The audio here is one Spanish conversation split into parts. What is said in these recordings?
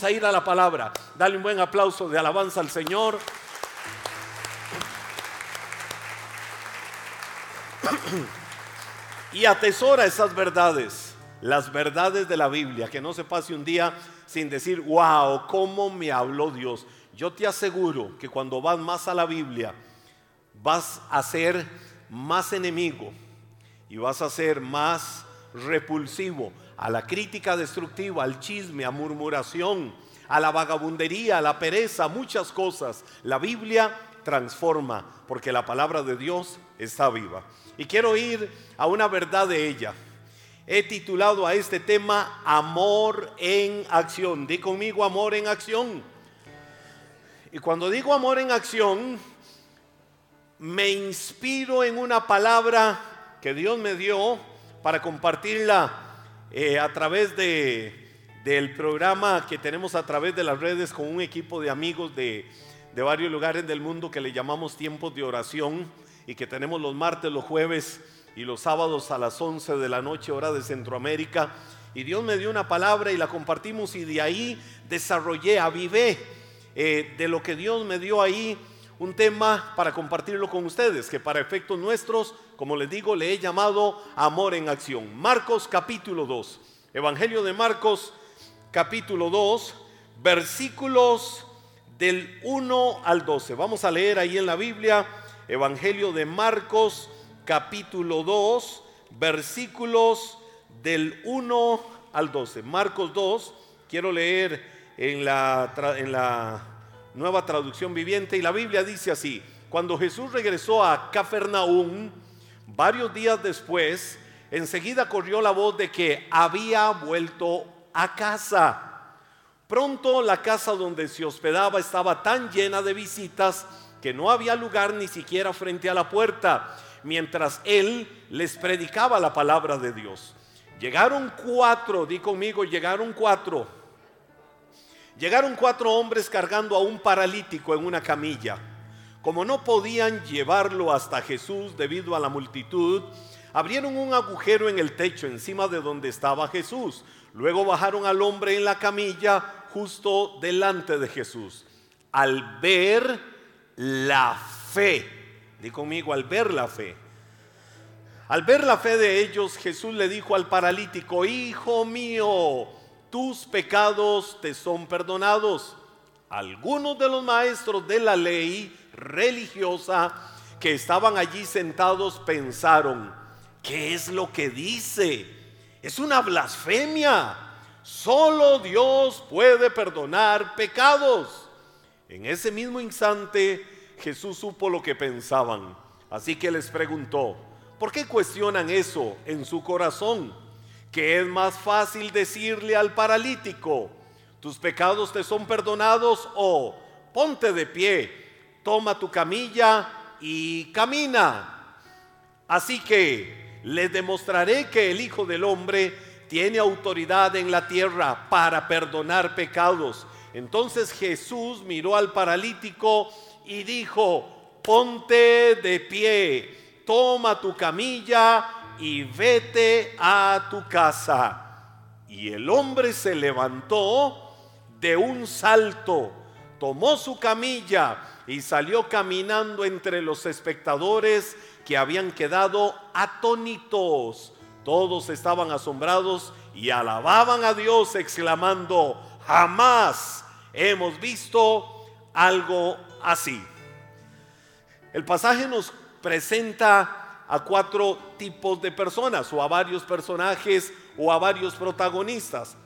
A ir a la palabra. Dale un buen aplauso de alabanza al Señor. Y atesora esas verdades, las verdades de la Biblia, que no se pase un día sin decir, wow, ¿cómo me habló Dios? Yo te aseguro que cuando vas más a la Biblia, vas a ser más enemigo y vas a ser más repulsivo a la crítica destructiva, al chisme, a murmuración, a la vagabundería, a la pereza, muchas cosas. La Biblia transforma porque la palabra de Dios está viva. Y quiero ir a una verdad de ella. He titulado a este tema Amor en acción. Di conmigo amor en acción. Y cuando digo amor en acción, me inspiro en una palabra que Dios me dio para compartirla eh, a través de, del programa que tenemos a través de las redes con un equipo de amigos de, de varios lugares del mundo que le llamamos tiempos de oración y que tenemos los martes, los jueves y los sábados a las 11 de la noche, hora de Centroamérica. Y Dios me dio una palabra y la compartimos y de ahí desarrollé, avivé eh, de lo que Dios me dio ahí un tema para compartirlo con ustedes, que para efectos nuestros, como les digo, le he llamado Amor en Acción. Marcos capítulo 2, Evangelio de Marcos capítulo 2, versículos del 1 al 12. Vamos a leer ahí en la Biblia, Evangelio de Marcos capítulo 2, versículos del 1 al 12. Marcos 2, quiero leer en la, en la nueva traducción viviente, y la Biblia dice así, cuando Jesús regresó a Cafarnaúm, varios días después, enseguida corrió la voz de que había vuelto a casa. Pronto la casa donde se hospedaba estaba tan llena de visitas que no había lugar ni siquiera frente a la puerta, mientras él les predicaba la palabra de Dios. Llegaron cuatro, di conmigo, llegaron cuatro Llegaron cuatro hombres cargando a un paralítico en una camilla. Como no podían llevarlo hasta Jesús debido a la multitud, abrieron un agujero en el techo encima de donde estaba Jesús. Luego bajaron al hombre en la camilla justo delante de Jesús. Al ver la fe, di conmigo, al ver la fe. Al ver la fe de ellos, Jesús le dijo al paralítico, Hijo mío, tus pecados te son perdonados. Algunos de los maestros de la ley religiosa que estaban allí sentados pensaron, ¿qué es lo que dice? Es una blasfemia. Solo Dios puede perdonar pecados. En ese mismo instante Jesús supo lo que pensaban. Así que les preguntó, ¿por qué cuestionan eso en su corazón? Que es más fácil decirle al paralítico, tus pecados te son perdonados o ponte de pie, toma tu camilla y camina. Así que les demostraré que el Hijo del Hombre tiene autoridad en la tierra para perdonar pecados. Entonces Jesús miró al paralítico y dijo, ponte de pie, toma tu camilla y vete a tu casa. Y el hombre se levantó de un salto, tomó su camilla y salió caminando entre los espectadores que habían quedado atónitos. Todos estaban asombrados y alababan a Dios exclamando, jamás hemos visto algo así. El pasaje nos presenta a cuatro tipos de personas o a varios personajes o a varios protagonistas.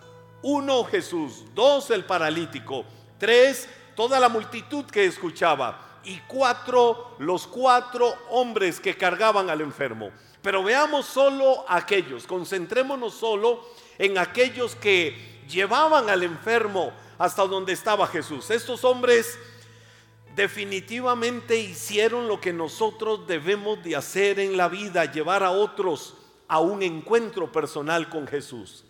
Uno, Jesús. Dos, el paralítico. Tres, toda la multitud que escuchaba. Y cuatro, los cuatro hombres que cargaban al enfermo. Pero veamos solo aquellos, concentrémonos solo en aquellos que llevaban al enfermo hasta donde estaba Jesús. Estos hombres definitivamente hicieron lo que nosotros debemos de hacer en la vida, llevar a otros a un encuentro personal con Jesús.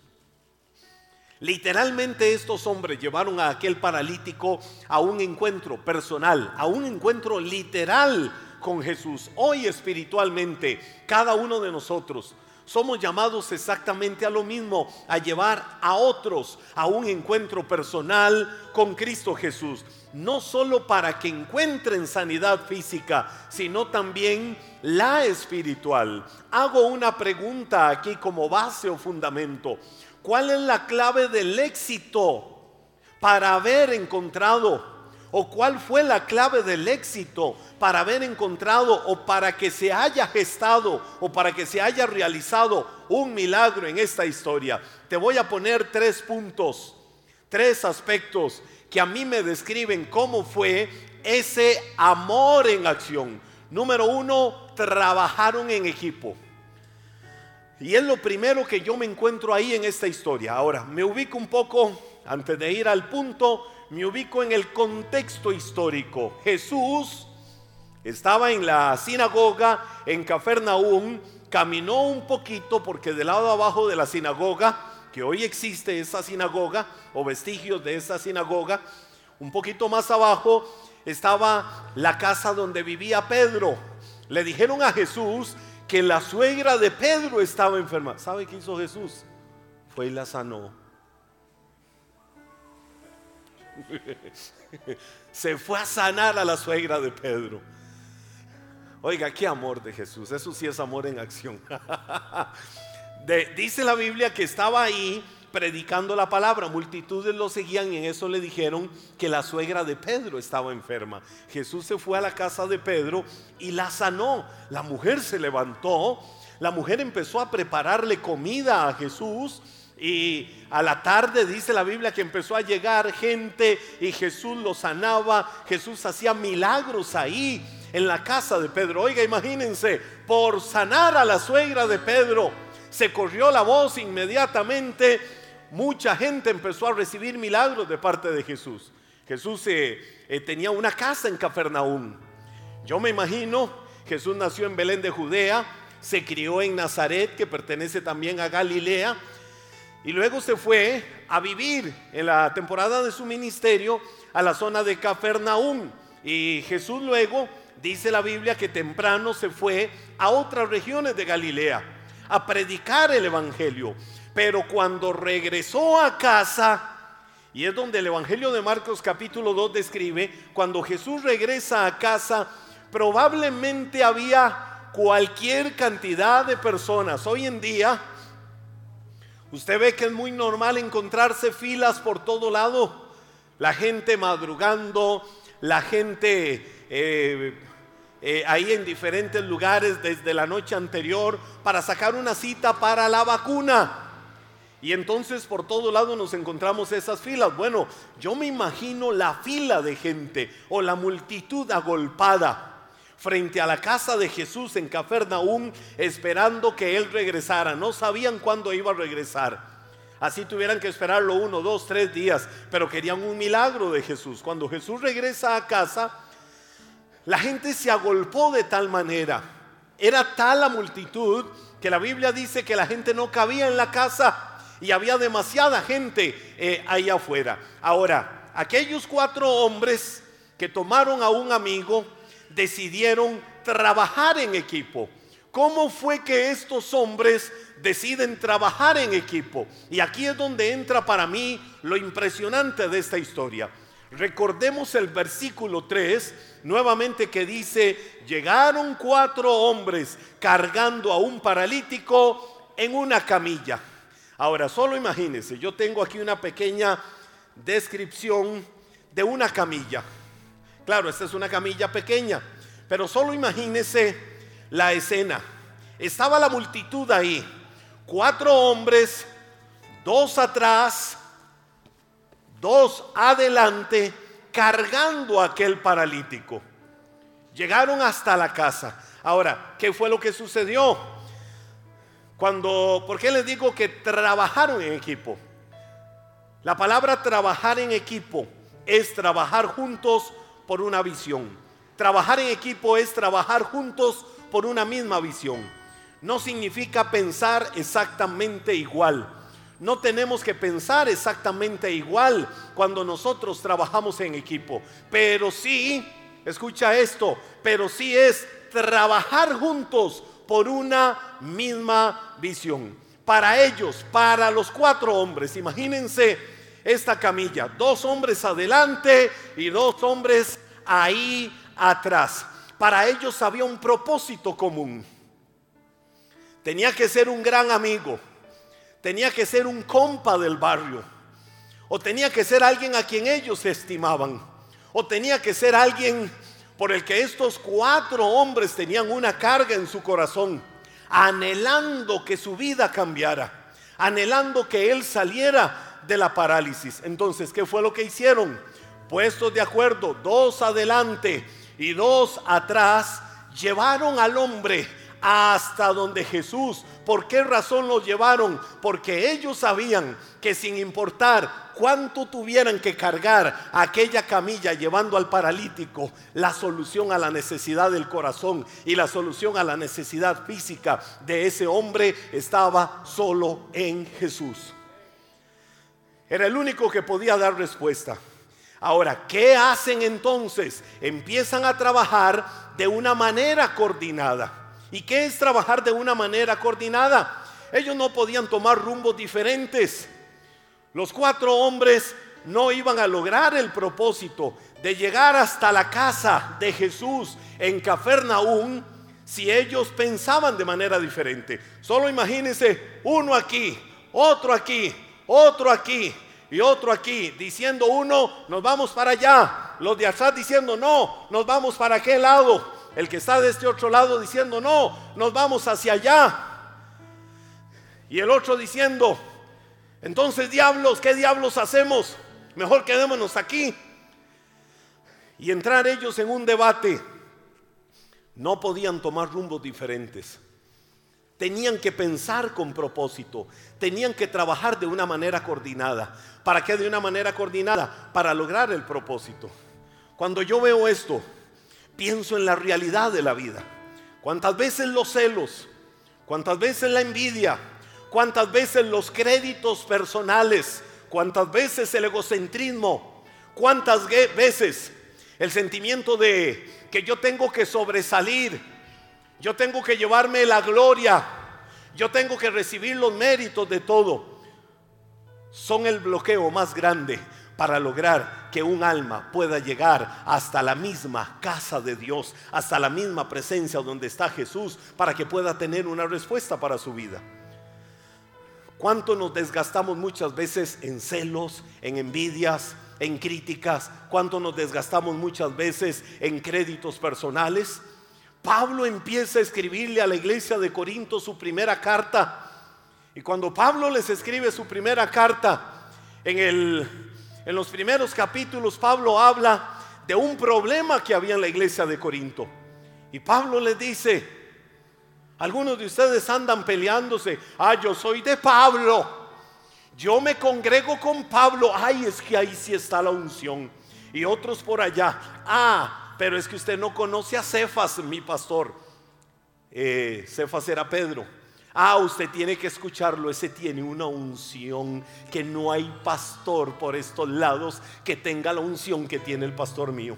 Literalmente estos hombres llevaron a aquel paralítico a un encuentro personal, a un encuentro literal con Jesús. Hoy espiritualmente, cada uno de nosotros somos llamados exactamente a lo mismo, a llevar a otros a un encuentro personal con Cristo Jesús. No solo para que encuentren sanidad física, sino también la espiritual. Hago una pregunta aquí como base o fundamento. ¿Cuál es la clave del éxito para haber encontrado o cuál fue la clave del éxito para haber encontrado o para que se haya gestado o para que se haya realizado un milagro en esta historia. Te voy a poner tres puntos, tres aspectos que a mí me describen cómo fue ese amor en acción. Número uno, trabajaron en equipo. Y es lo primero que yo me encuentro ahí en esta historia. Ahora, me ubico un poco, antes de ir al punto, me ubico en el contexto histórico. Jesús estaba en la sinagoga en Cafarnaúm, caminó un poquito porque del lado abajo de la sinagoga, que hoy existe esa sinagoga o vestigios de esa sinagoga, un poquito más abajo estaba la casa donde vivía Pedro. Le dijeron a Jesús que la suegra de Pedro estaba enferma. ¿Sabe qué hizo Jesús? Fue y la sanó. Se fue a sanar a la suegra de Pedro. Oiga, qué amor de Jesús. Eso sí es amor en acción. dice la Biblia que estaba ahí predicando la palabra. Multitudes lo seguían y en eso le dijeron que la suegra de Pedro estaba enferma. Jesús se fue a la casa de Pedro y la sanó. La mujer se levantó. La mujer empezó a prepararle comida a Jesús y a la tarde dice la Biblia que empezó a llegar gente y Jesús lo sanaba, Jesús hacía milagros ahí en la casa de Pedro. Oiga, imagínense, por sanar a la suegra de Pedro, se corrió la voz inmediatamente, mucha gente empezó a recibir milagros de parte de Jesús. Jesús eh, eh, tenía una casa en Cafarnaúm. Yo me imagino, Jesús nació en Belén de Judea, se crió en Nazaret, que pertenece también a Galilea, y luego se fue a vivir en la temporada de su ministerio a la zona de Cafarnaúm. Y Jesús luego dice la Biblia que temprano se fue a otras regiones de Galilea a predicar el Evangelio. Pero cuando regresó a casa, y es donde el Evangelio de Marcos capítulo 2 describe, cuando Jesús regresa a casa, probablemente había cualquier cantidad de personas. Hoy en día Usted ve que es muy normal encontrarse filas por todo lado. La gente madrugando, la gente eh, eh, ahí en diferentes lugares desde la noche anterior para sacar una cita para la vacuna. Y entonces por todo lado nos encontramos esas filas. Bueno, yo me imagino la fila de gente o la multitud agolpada frente a la casa de Jesús en Cafarnaúm esperando que él regresara. No sabían cuándo iba a regresar. Así tuvieran que esperarlo uno, dos, tres días, pero querían un milagro de Jesús. Cuando Jesús regresa a casa, la gente se agolpó de tal manera. Era tal la multitud que la Biblia dice que la gente no cabía en la casa y había demasiada gente eh, ahí afuera. Ahora, aquellos cuatro hombres que tomaron a un amigo, decidieron trabajar en equipo. ¿Cómo fue que estos hombres deciden trabajar en equipo? Y aquí es donde entra para mí lo impresionante de esta historia. Recordemos el versículo 3, nuevamente que dice, llegaron cuatro hombres cargando a un paralítico en una camilla. Ahora, solo imagínense, yo tengo aquí una pequeña descripción de una camilla. Claro, esta es una camilla pequeña, pero solo imagínese la escena. Estaba la multitud ahí, cuatro hombres, dos atrás, dos adelante, cargando a aquel paralítico. Llegaron hasta la casa. Ahora, ¿qué fue lo que sucedió? Cuando, ¿por qué les digo que trabajaron en equipo? La palabra trabajar en equipo es trabajar juntos por una visión. Trabajar en equipo es trabajar juntos por una misma visión. No significa pensar exactamente igual. No tenemos que pensar exactamente igual cuando nosotros trabajamos en equipo. Pero sí, escucha esto, pero sí es trabajar juntos por una misma visión. Para ellos, para los cuatro hombres, imagínense esta camilla, dos hombres adelante y dos hombres ahí atrás. Para ellos había un propósito común. Tenía que ser un gran amigo, tenía que ser un compa del barrio, o tenía que ser alguien a quien ellos estimaban, o tenía que ser alguien por el que estos cuatro hombres tenían una carga en su corazón, anhelando que su vida cambiara, anhelando que él saliera de la parálisis. Entonces, ¿qué fue lo que hicieron? Puestos de acuerdo, dos adelante y dos atrás, llevaron al hombre hasta donde Jesús. ¿Por qué razón los llevaron? Porque ellos sabían que sin importar cuánto tuvieran que cargar aquella camilla llevando al paralítico, la solución a la necesidad del corazón y la solución a la necesidad física de ese hombre estaba solo en Jesús. Era el único que podía dar respuesta. Ahora, ¿qué hacen entonces? Empiezan a trabajar de una manera coordinada. ¿Y qué es trabajar de una manera coordinada? Ellos no podían tomar rumbos diferentes. Los cuatro hombres no iban a lograr el propósito de llegar hasta la casa de Jesús en Cafarnaúm si ellos pensaban de manera diferente. Solo imagínense uno aquí, otro aquí, otro aquí y otro aquí, diciendo uno, nos vamos para allá. Los de atrás diciendo, no, nos vamos para aquel lado el que está de este otro lado diciendo, no, nos vamos hacia allá. Y el otro diciendo, entonces diablos, ¿qué diablos hacemos? Mejor quedémonos aquí. Y entrar ellos en un debate. No podían tomar rumbos diferentes. Tenían que pensar con propósito. Tenían que trabajar de una manera coordinada. ¿Para qué de una manera coordinada? Para lograr el propósito. Cuando yo veo esto, pienso en la realidad de la vida. Cuántas veces los celos, cuántas veces la envidia, cuántas veces los créditos personales, cuántas veces el egocentrismo, cuántas veces el sentimiento de que yo tengo que sobresalir, yo tengo que llevarme la gloria, yo tengo que recibir los méritos de todo, son el bloqueo más grande para lograr que un alma pueda llegar hasta la misma casa de Dios, hasta la misma presencia donde está Jesús, para que pueda tener una respuesta para su vida. ¿Cuánto nos desgastamos muchas veces en celos, en envidias, en críticas? ¿Cuánto nos desgastamos muchas veces en créditos personales? Pablo empieza a escribirle a la iglesia de Corinto su primera carta. Y cuando Pablo les escribe su primera carta, en el en los primeros capítulos Pablo habla de un problema que había en la iglesia de Corinto. Y Pablo le dice, algunos de ustedes andan peleándose, ah, yo soy de Pablo, yo me congrego con Pablo, ay, es que ahí sí está la unción. Y otros por allá, ah, pero es que usted no conoce a Cefas, mi pastor. Eh, Cefas era Pedro. Ah, usted tiene que escucharlo, ese tiene una unción que no hay pastor por estos lados que tenga la unción que tiene el pastor mío.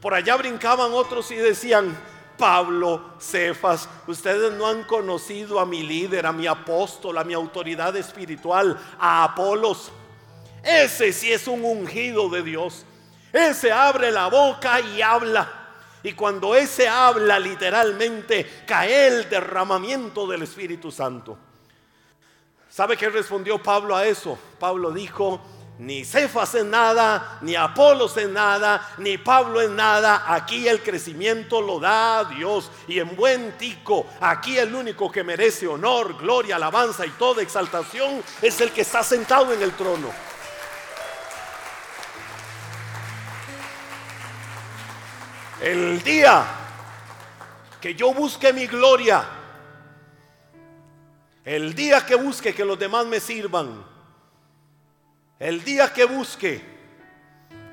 Por allá brincaban otros y decían, Pablo, Cefas, ustedes no han conocido a mi líder, a mi apóstol, a mi autoridad espiritual, a Apolos. Ese sí es un ungido de Dios. Ese abre la boca y habla. Y cuando ese habla literalmente, cae el derramamiento del Espíritu Santo. ¿Sabe qué respondió Pablo a eso? Pablo dijo, ni Cefas en nada, ni Apolos en nada, ni Pablo en nada. Aquí el crecimiento lo da Dios. Y en buen tico, aquí el único que merece honor, gloria, alabanza y toda exaltación es el que está sentado en el trono. El día que yo busque mi gloria, el día que busque que los demás me sirvan, el día que busque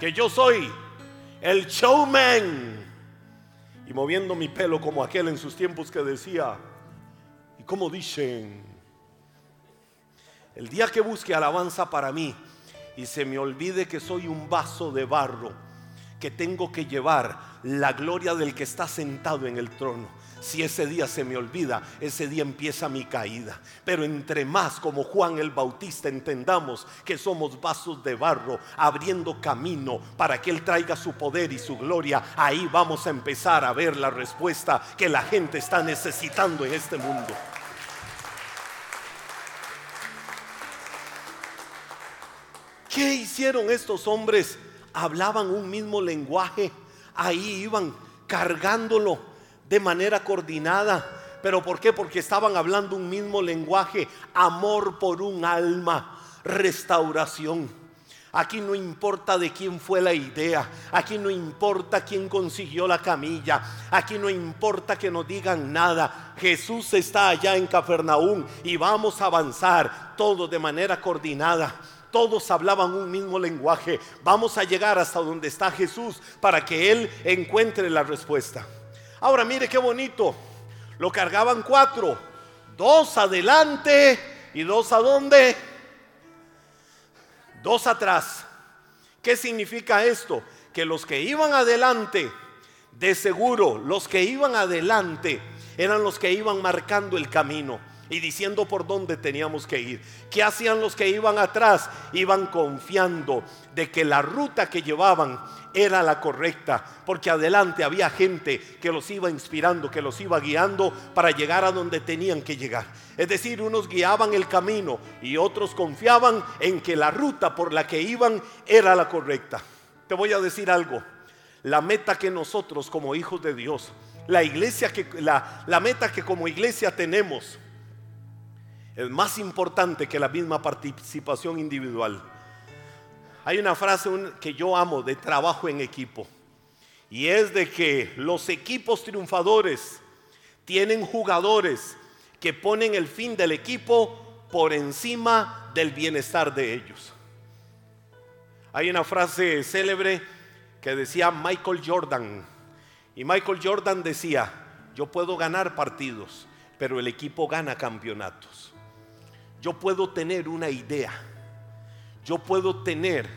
que yo soy el showman, y moviendo mi pelo como aquel en sus tiempos que decía, y como dicen, el día que busque alabanza para mí y se me olvide que soy un vaso de barro, que tengo que llevar la gloria del que está sentado en el trono. Si ese día se me olvida, ese día empieza mi caída. Pero entre más como Juan el Bautista entendamos que somos vasos de barro abriendo camino para que Él traiga su poder y su gloria, ahí vamos a empezar a ver la respuesta que la gente está necesitando en este mundo. ¿Qué hicieron estos hombres? Hablaban un mismo lenguaje, ahí iban cargándolo de manera coordinada. ¿Pero por qué? Porque estaban hablando un mismo lenguaje, amor por un alma, restauración. Aquí no importa de quién fue la idea, aquí no importa quién consiguió la camilla, aquí no importa que nos digan nada. Jesús está allá en Cafarnaúm y vamos a avanzar todos de manera coordinada. Todos hablaban un mismo lenguaje. Vamos a llegar hasta donde está Jesús para que Él encuentre la respuesta. Ahora mire qué bonito. Lo cargaban cuatro. Dos adelante y dos a dónde. Dos atrás. ¿Qué significa esto? Que los que iban adelante, de seguro, los que iban adelante eran los que iban marcando el camino y diciendo por dónde teníamos que ir. ¿Qué hacían los que iban atrás? Iban confiando de que la ruta que llevaban era la correcta, porque adelante había gente que los iba inspirando, que los iba guiando para llegar a donde tenían que llegar. Es decir, unos guiaban el camino y otros confiaban en que la ruta por la que iban era la correcta. Te voy a decir algo, la meta que nosotros como hijos de Dios, la iglesia que la, la meta que como iglesia tenemos, es más importante que la misma participación individual. Hay una frase que yo amo de trabajo en equipo y es de que los equipos triunfadores tienen jugadores que ponen el fin del equipo por encima del bienestar de ellos. Hay una frase célebre que decía Michael Jordan y Michael Jordan decía, yo puedo ganar partidos, pero el equipo gana campeonatos. Yo puedo tener una idea, yo puedo tener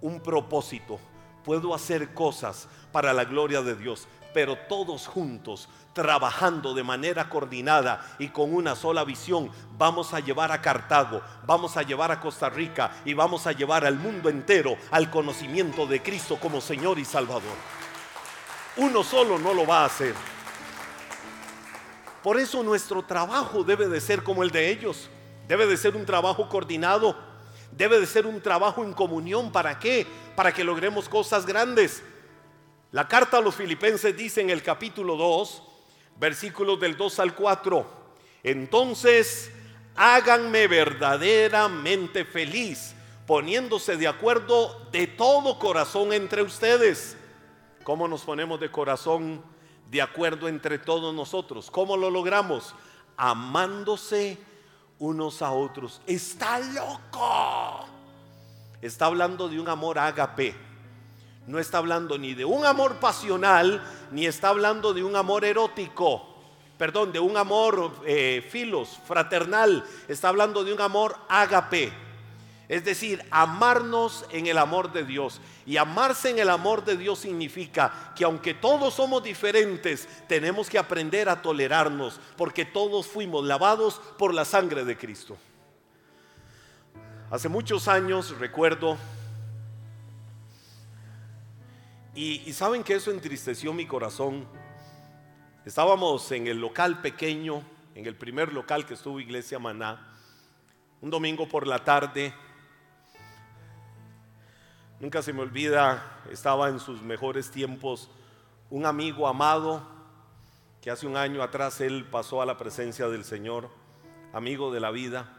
un propósito, puedo hacer cosas para la gloria de Dios, pero todos juntos, trabajando de manera coordinada y con una sola visión, vamos a llevar a Cartago, vamos a llevar a Costa Rica y vamos a llevar al mundo entero al conocimiento de Cristo como Señor y Salvador. Uno solo no lo va a hacer. Por eso nuestro trabajo debe de ser como el de ellos. Debe de ser un trabajo coordinado. Debe de ser un trabajo en comunión. ¿Para qué? Para que logremos cosas grandes. La carta a los filipenses dice en el capítulo 2, versículos del 2 al 4. Entonces, háganme verdaderamente feliz, poniéndose de acuerdo de todo corazón entre ustedes. ¿Cómo nos ponemos de corazón de acuerdo entre todos nosotros? ¿Cómo lo logramos? Amándose unos a otros. Está loco. Está hablando de un amor ágape. No está hablando ni de un amor pasional, ni está hablando de un amor erótico. Perdón, de un amor eh, filos, fraternal. Está hablando de un amor ágape es decir, amarnos en el amor de Dios. Y amarse en el amor de Dios significa que aunque todos somos diferentes, tenemos que aprender a tolerarnos, porque todos fuimos lavados por la sangre de Cristo. Hace muchos años recuerdo, y, saben que eso entristeció mi corazón. Estábamos en el local pequeño, en el primer local que estuvo Iglesia Maná, un domingo por la tarde Nunca se me olvida, estaba en sus mejores tiempos un amigo amado que hace un año atrás él pasó a la presencia del Señor, amigo de la vida.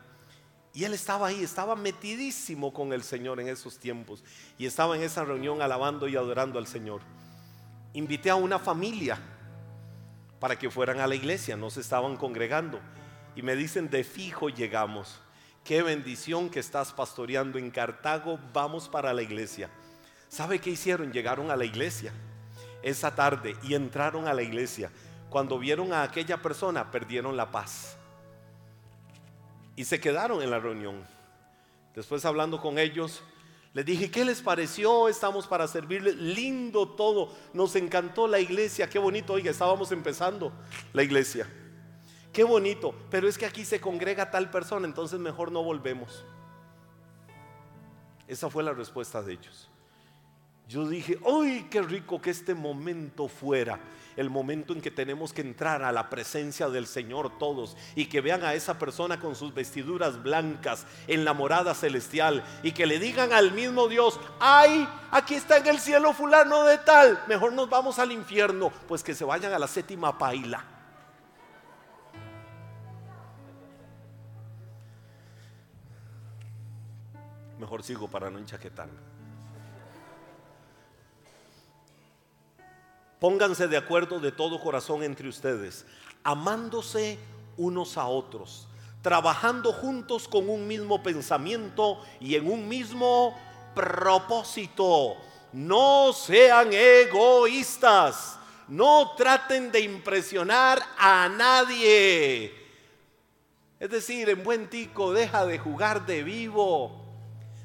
Y él estaba ahí, estaba metidísimo con el Señor en esos tiempos. Y estaba en esa reunión alabando y adorando al Señor. Invité a una familia para que fueran a la iglesia, no se estaban congregando. Y me dicen, de fijo llegamos. Qué bendición que estás pastoreando en Cartago. Vamos para la iglesia. ¿Sabe qué hicieron? Llegaron a la iglesia esa tarde y entraron a la iglesia. Cuando vieron a aquella persona, perdieron la paz. Y se quedaron en la reunión. Después hablando con ellos, Les dije, ¿qué les pareció? Estamos para servirles. Lindo todo. Nos encantó la iglesia. Qué bonito. Oiga, estábamos empezando la iglesia. Qué bonito. Pero es que aquí se congrega tal persona, entonces mejor no volvemos. Esa fue la respuesta de ellos. Yo dije, ¡ay, qué rico que este momento fuera! El momento en que tenemos que entrar a la presencia del Señor todos y que vean a esa persona con sus vestiduras blancas en la morada celestial y que le digan al mismo Dios, ¡ay, aquí está en el cielo fulano de tal! Mejor nos vamos al infierno, pues que se vayan a la séptima paila. Mejor sigo para no enchaquetarme. Pónganse de acuerdo de todo corazón entre ustedes, amándose unos a otros, trabajando juntos con un mismo pensamiento y en un mismo propósito. No sean egoístas, no traten de impresionar a nadie. Es decir, en buen tico, deja de jugar de vivo,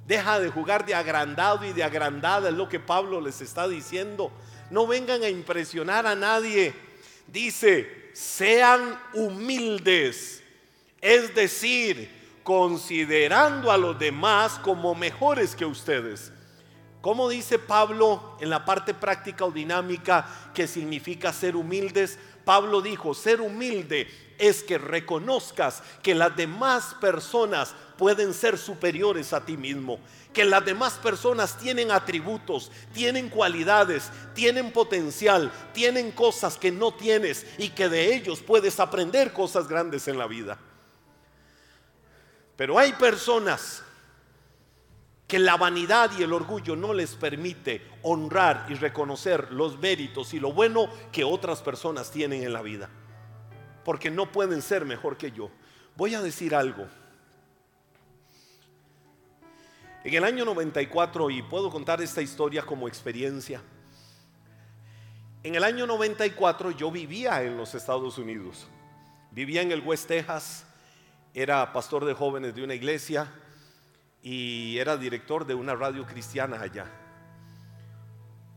deja de jugar de agrandado y de agrandada, es lo que Pablo les está diciendo no vengan a impresionar a nadie. Dice, sean humildes, es decir, considerando a los demás como mejores que ustedes. ¿Cómo dice Pablo en la parte práctica o dinámica que significa ser humildes? Pablo dijo, ser humilde es que reconozcas que las demás personas pueden ser superiores a ti mismo, que las demás personas tienen atributos, tienen cualidades, tienen potencial, tienen cosas que no tienes y que de ellos puedes aprender cosas grandes en la vida. Pero hay personas la vanidad y el orgullo no les permite honrar y reconocer los méritos y lo bueno que otras personas tienen en la vida. Porque no pueden ser mejor que yo. Voy a decir algo. En el año 94, y puedo contar esta historia como experiencia, en el año 94 yo vivía en los Estados Unidos, vivía en el West Texas, era pastor de jóvenes de una iglesia y era director de una radio cristiana allá.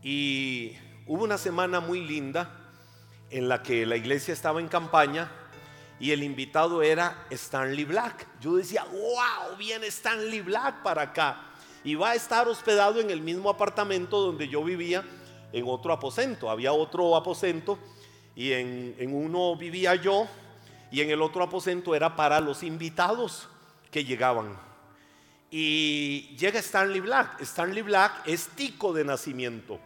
Y hubo una semana muy linda en la que la iglesia estaba en campaña y el invitado era Stanley Black. Yo decía, wow, viene Stanley Black para acá. Y va a estar hospedado en el mismo apartamento donde yo vivía, en otro aposento. Había otro aposento y en, en uno vivía yo y en el otro aposento era para los invitados que llegaban. Y llega Stanley Black. Stanley Black es tico de nacimiento.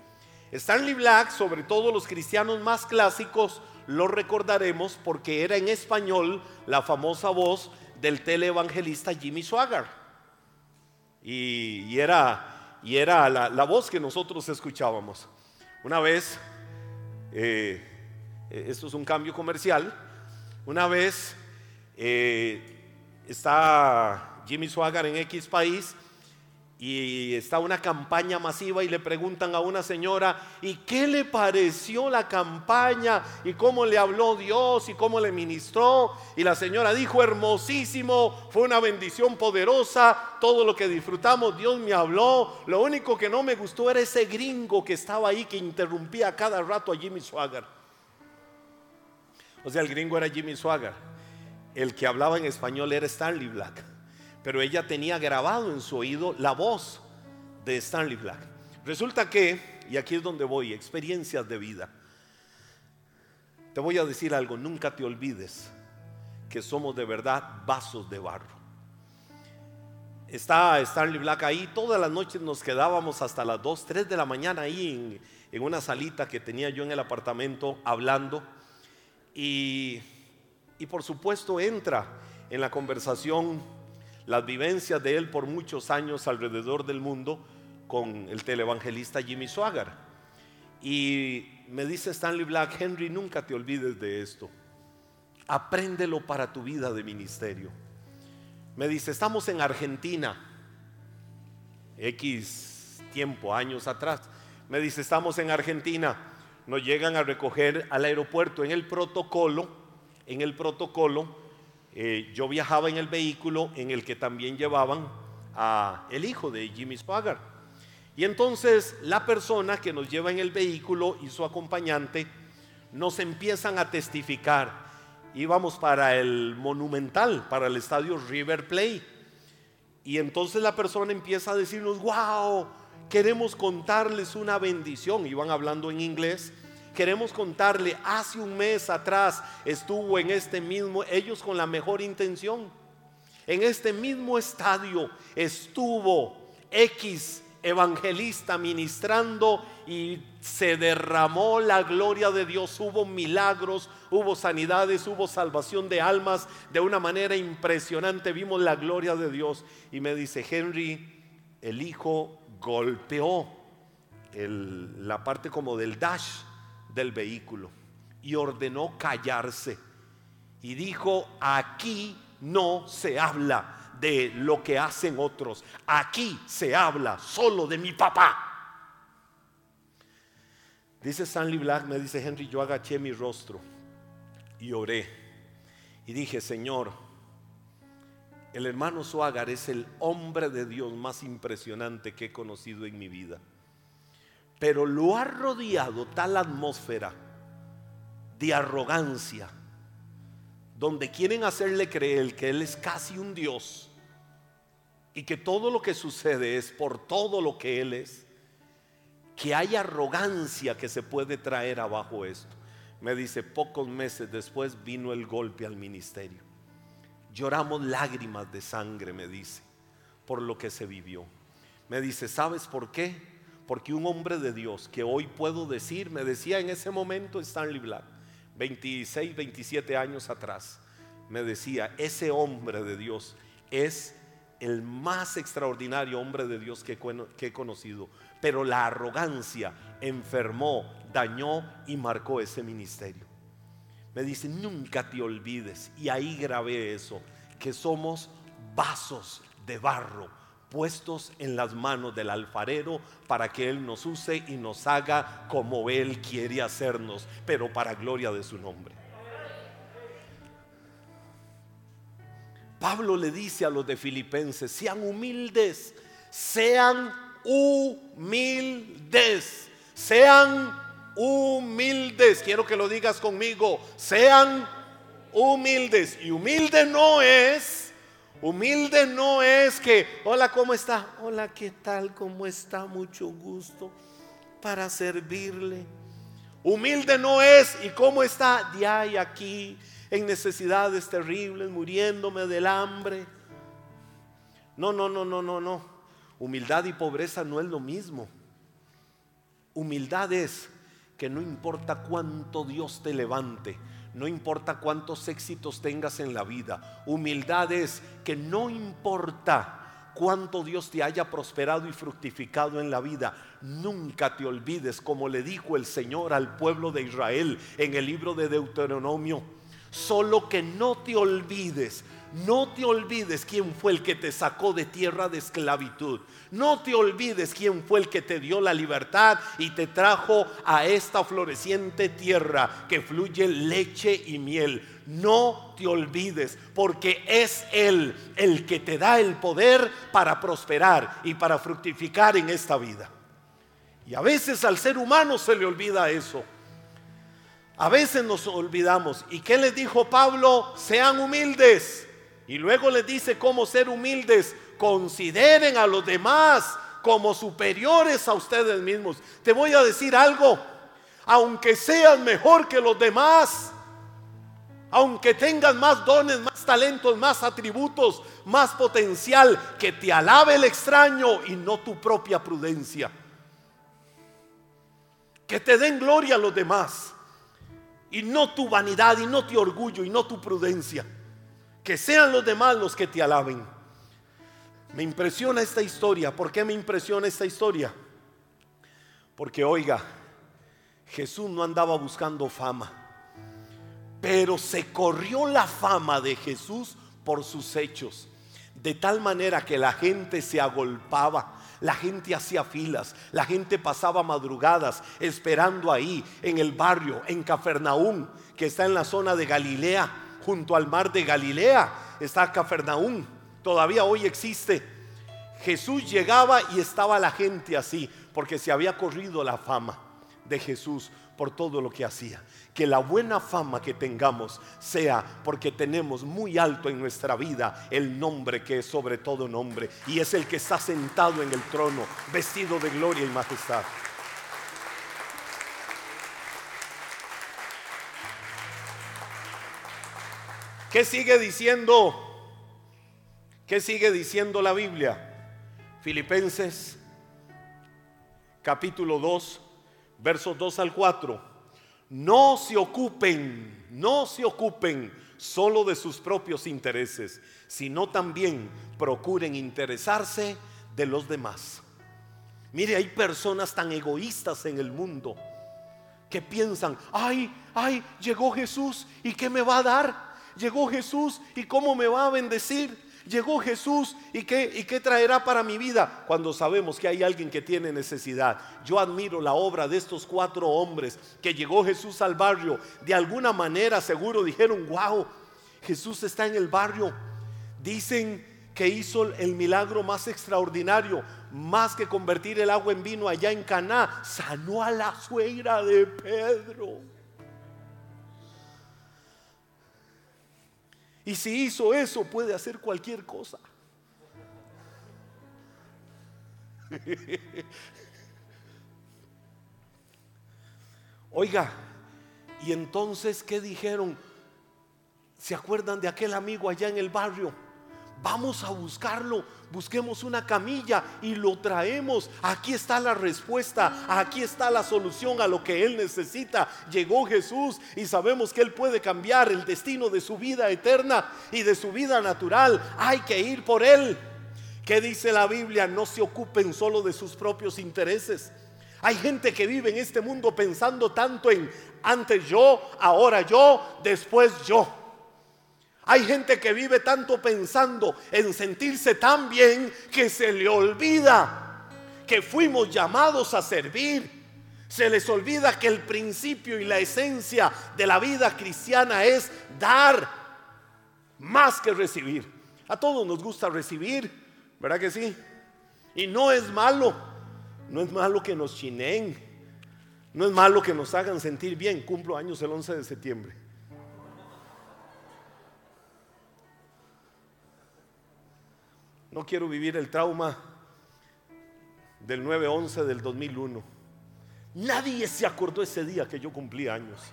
Stanley Black, sobre todo los cristianos más clásicos, lo recordaremos porque era en español la famosa voz del televangelista Jimmy Swagger. Y, era, y era la, voz que nosotros escuchábamos. Una vez, eh, esto es un cambio comercial, una vez eh, está Jimmy Swagger en X país y está una campaña masiva y le preguntan a una señora, ¿y qué le pareció la campaña? ¿Y cómo le habló Dios? ¿Y cómo le ministró? Y la señora dijo, hermosísimo, fue una bendición poderosa, todo lo que disfrutamos, Dios me habló. Lo único que no me gustó era ese gringo que estaba ahí que interrumpía cada rato a Jimmy Swagger. O sea, el gringo era Jimmy Swagger. El que hablaba en español era Stanley Black pero ella tenía grabado en su oído la voz de Stanley Black. Resulta que, y aquí es donde voy, experiencias de vida. Te voy a decir algo, nunca te olvides que somos de verdad vasos de barro. Está Stanley Black ahí, todas las noches nos quedábamos hasta las 2, 3 de la mañana ahí en, una salita que tenía yo en el apartamento hablando. Y, y por supuesto entra en la conversación las vivencias de él por muchos años alrededor del mundo con el televangelista Jimmy Swagger. Y me dice Stanley Black, Henry, nunca te olvides de esto. Apréndelo para tu vida de ministerio. Me dice, estamos en Argentina, X tiempo, años atrás. Me dice, estamos en Argentina, nos llegan a recoger al aeropuerto en el protocolo, en el protocolo eh, yo viajaba en el vehículo en el que también llevaban a el hijo de Jimmy Swagger. Y entonces la persona que nos lleva en el vehículo y su acompañante nos empiezan a testificar. Íbamos para el Monumental, para el estadio River Plate. Y entonces la persona empieza a decirnos, wow, queremos contarles una bendición. Iban hablando en inglés. Queremos contarle, hace un mes atrás estuvo en este mismo, ellos con la mejor intención, en este mismo estadio estuvo X evangelista ministrando y se derramó la gloria de Dios, hubo milagros, hubo sanidades, hubo salvación de almas. De una manera impresionante, vimos la gloria de Dios. Y me dice, Henry, el hijo golpeó la parte como del dash del vehículo y ordenó callarse. Y dijo, aquí no se habla de lo que hacen otros. Aquí se habla solo de mi papá. Dice Stanley Black, me dice Henry, yo agaché mi rostro y oré. Y dije, Señor, el hermano Suagar es el hombre de Dios más impresionante que he conocido en mi vida. Pero lo ha rodeado tal atmósfera de arrogancia, donde quieren hacerle creer que Él es casi un Dios y que todo lo que sucede es por todo lo que Él es, que hay arrogancia que se puede traer abajo esto. Me dice, pocos meses después vino el golpe al ministerio. Lloramos lágrimas de sangre, me dice, por lo que se vivió. Me dice, ¿sabes por qué? Porque un hombre de Dios que hoy puedo decir, me decía en ese momento Stanley Black, 26, 27 años atrás, me decía, ese hombre de Dios es el más extraordinario hombre de Dios que, he conocido. Pero la arrogancia enfermó, dañó y marcó ese ministerio. Me dice, nunca te olvides, y ahí grabé eso, que somos vasos de barro puestos en las manos del alfarero para que Él nos use y nos haga como Él quiere hacernos, pero para gloria de su nombre. Pablo le dice a los de Filipenses, sean humildes, sean humildes, sean humildes. Quiero que lo digas conmigo, sean humildes. Y humilde no es, humilde no es que, hola, ¿cómo está? Hola, ¿qué tal? ¿Cómo está? Mucho gusto para servirle. Humilde no es, ¿y cómo está? De ahí aquí en necesidades terribles, muriéndome del hambre. No, no, no, no, no, no. Humildad y pobreza no es lo mismo. Humildad es que no importa cuánto Dios te levante, no importa cuántos éxitos tengas en la vida. Humildad es que no importa cuánto Dios te haya prosperado y fructificado en la vida, nunca te olvides, como le dijo el Señor al pueblo de Israel en el libro de Deuteronomio Solo que no te olvides, no te olvides quién fue el que te sacó de tierra de esclavitud. No te olvides quién fue el que te dio la libertad y te trajo a esta floreciente tierra que fluye leche y miel. No te olvides porque es Él el que te da el poder para prosperar y para fructificar en esta vida. Y a veces al ser humano se le olvida eso. A veces nos olvidamos. ¿Y qué les dijo Pablo? Sean humildes. Y luego les dice cómo ser humildes. Consideren a los demás como superiores a ustedes mismos. Te voy a decir algo. Aunque seas mejor que los demás, aunque tengas más dones, más talentos, más atributos, más potencial, que te alabe el extraño y no tu propia prudencia. Que te den gloria a los demás y no tu vanidad y no tu orgullo y no tu prudencia. Que sean los demás los que te alaben. Me impresiona esta historia. ¿Por qué me impresiona esta historia? Porque oiga, Jesús no andaba buscando fama, pero se corrió la fama de Jesús por sus hechos, de tal manera que la gente se agolpaba la gente hacía filas, la gente pasaba madrugadas esperando ahí en el barrio, en Cafarnaún, que está en la zona de Galilea, junto al mar de Galilea, está Cafarnaún, todavía hoy existe. Jesús llegaba y estaba la gente así, porque se había corrido la fama de Jesús por todo lo que hacía. Que la buena fama que tengamos sea porque tenemos muy alto en nuestra vida el nombre que es sobre todo nombre y es el que está sentado en el trono, vestido de gloria y majestad. ¿Qué sigue diciendo? ¿Qué sigue diciendo la Biblia? Filipenses capítulo 2, versos 2 al 4. No se ocupen, no se ocupen solo de sus propios intereses, sino también procuren interesarse de los demás. Mire, hay personas tan egoístas en el mundo que piensan, ay, ay, llegó Jesús y qué me va a dar. Llegó Jesús y cómo me va a bendecir llegó Jesús y qué, y qué traerá para mi vida cuando sabemos que hay alguien que tiene necesidad. Yo admiro la obra de estos cuatro hombres que llegó Jesús al barrio. De alguna manera seguro dijeron, wow, Jesús está en el barrio. Dicen que hizo el milagro más extraordinario, más que convertir el agua en vino allá en Caná, sanó a la suegra de Pedro. Y si hizo eso, puede hacer cualquier cosa. Oiga, y entonces, ¿qué dijeron? ¿Se acuerdan de aquel amigo allá en el barrio? Vamos a buscarlo, busquemos una camilla y lo traemos. Aquí está la respuesta, aquí está la solución a lo que él necesita. Llegó Jesús y sabemos que él puede cambiar el destino de su vida eterna y de su vida natural. Hay que ir por él. ¿Qué dice la Biblia? No se ocupen solo de sus propios intereses. Hay gente que vive en este mundo pensando tanto en antes yo, ahora yo, después yo. Hay gente que vive tanto pensando en sentirse tan bien que se le olvida que fuimos llamados a servir. Se les olvida que el principio y la esencia de la vida cristiana es dar más que recibir. A todos nos gusta recibir, ¿verdad que sí? Y no es malo, no es malo que nos chineen, no es malo que nos hagan sentir bien. Cumplo años el 11 de septiembre. No quiero vivir el trauma del 9-11 del 2001. Nadie se acordó ese día que yo cumplí años.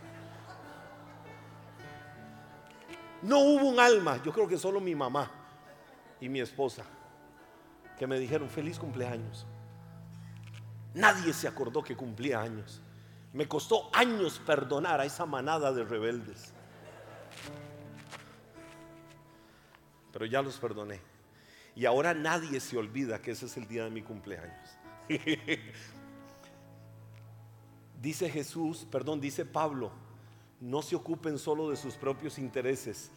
No hubo un alma, yo creo que solo mi mamá y mi esposa, que me dijeron feliz cumpleaños. Nadie se acordó que cumplía años. Me costó años perdonar a esa manada de rebeldes. Pero ya los perdoné. Y ahora nadie se olvida que ese es el día de mi cumpleaños. dice Jesús, perdón, dice Pablo, no se ocupen solo de sus propios intereses,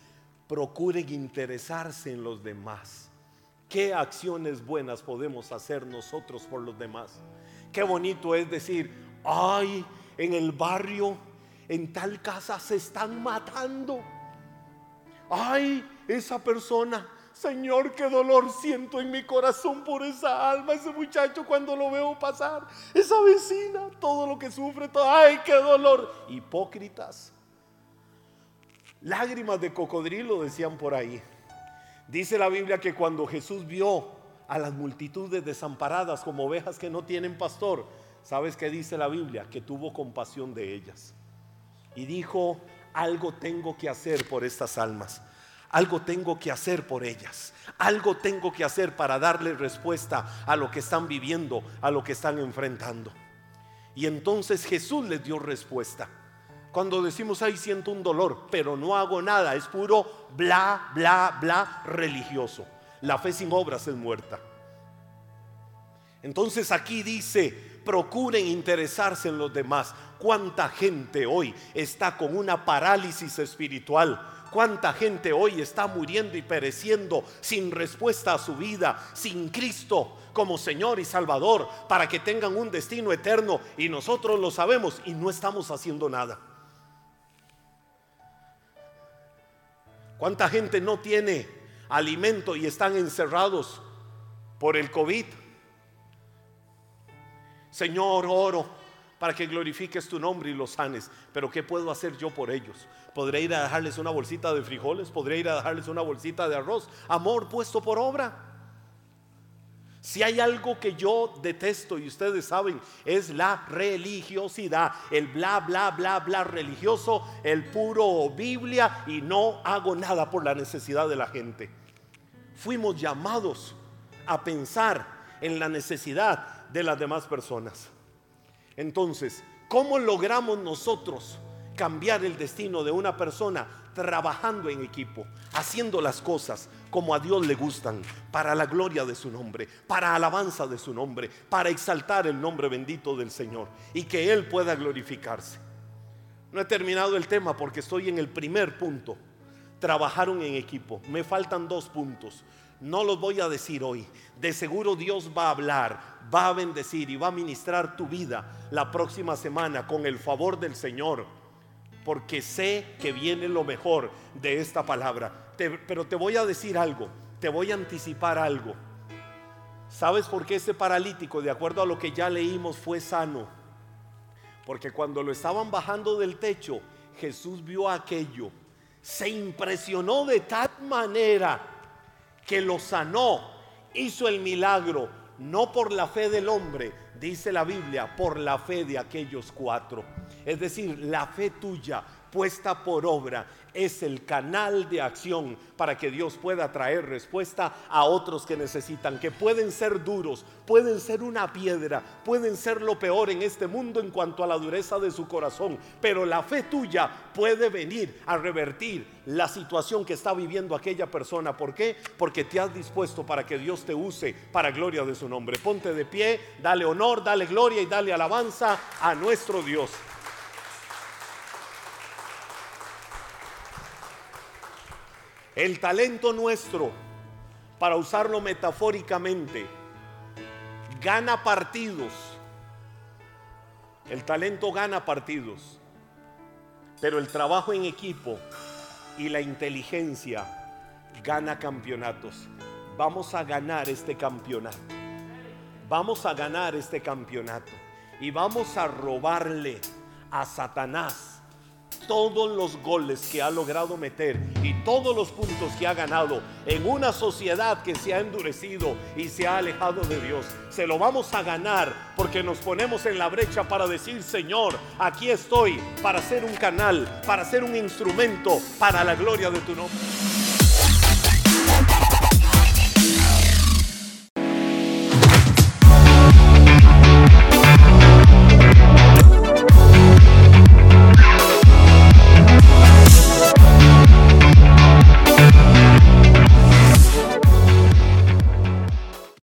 procuren interesarse en los demás. ¿Qué acciones buenas podemos hacer nosotros por los demás? Qué bonito es decir, ay, en el barrio, en tal casa se están matando. Ay, esa persona Señor, qué dolor siento en mi corazón por esa alma, ese muchacho cuando lo veo pasar, esa vecina, todo lo que sufre, ay, qué dolor. Hipócritas. Lágrimas de cocodrilo decían por ahí. Dice la Biblia que cuando Jesús vio a las multitudes desamparadas como ovejas que no tienen pastor, ¿sabes qué dice la Biblia? Que tuvo compasión de ellas. Y dijo, algo tengo que hacer por estas almas. Algo tengo que hacer por ellas. Algo tengo que hacer para darle respuesta a lo que están viviendo, a lo que están enfrentando. Y entonces Jesús les dio respuesta. Cuando decimos, ahí siento un dolor, pero no hago nada, es puro bla, bla, bla religioso. La fe sin obras es muerta. Entonces aquí dice, procuren interesarse en los demás. ¿Cuánta gente hoy está con una parálisis espiritual? ¿Cuánta gente hoy está muriendo y pereciendo sin respuesta a su vida, sin Cristo como Señor y Salvador, para que tengan un destino eterno? Y nosotros lo sabemos y no estamos haciendo nada. ¿Cuánta gente no tiene alimento y están encerrados por el COVID. Señor, oro para que glorifiques tu nombre y los sanes. Pero ¿qué puedo hacer yo por ellos? ¿Podré ir a dejarles una bolsita de frijoles? ¿Podré ir a dejarles una bolsita de arroz? Amor puesto por obra. Si hay algo que yo detesto y ustedes saben, es la religiosidad, el bla, bla, bla, bla religioso, el puro Biblia y no hago nada por la necesidad de la gente. Fuimos llamados a pensar en la necesidad de las demás personas. Entonces, ¿cómo logramos nosotros cambiar el destino de una persona trabajando en equipo, haciendo las cosas como a Dios le gustan, para la gloria de su nombre, para alabanza de su nombre, para exaltar el nombre bendito del Señor y que Él pueda glorificarse. No he terminado el tema porque estoy en el primer punto. Trabajaron en equipo. Me faltan dos puntos. No los voy a decir hoy. De seguro Dios va a hablar, va a bendecir y va a ministrar tu vida la próxima semana con el favor del Señor. Porque sé que viene lo mejor de esta palabra. pero te voy a decir algo, te voy a anticipar algo. ¿Sabes por qué ese paralítico, de acuerdo a lo que ya leímos, fue sano? Porque cuando lo estaban bajando del techo, Jesús vio aquello, se impresionó de tal manera que lo sanó, hizo el milagro, no por la fe del hombre, dice la Biblia, por la fe de aquellos cuatro. Es decir, la fe tuya puesta por obra es el canal de acción para que Dios pueda traer respuesta a otros que necesitan, que pueden ser duros, pueden ser una piedra, pueden ser lo peor en este mundo en cuanto a la dureza de su corazón, pero la fe tuya puede venir a revertir la situación que está viviendo aquella persona. ¿Por qué? Porque te has dispuesto para que Dios te use para gloria de su nombre. Ponte de pie, dale honor, dale gloria y dale alabanza a nuestro Dios. El talento nuestro, para usarlo metafóricamente, gana partidos. El talento gana partidos. Pero el trabajo en equipo y la inteligencia gana campeonatos. Vamos a ganar este campeonato. Vamos a ganar este campeonato. Y vamos a robarle a Satanás todos los goles que ha logrado meter y todos los puntos que ha ganado en una sociedad que se ha endurecido y se ha alejado de Dios. Se lo vamos a ganar porque nos ponemos en la brecha para decir, Señor, aquí estoy para ser un canal, para ser un instrumento para la gloria de tu nombre.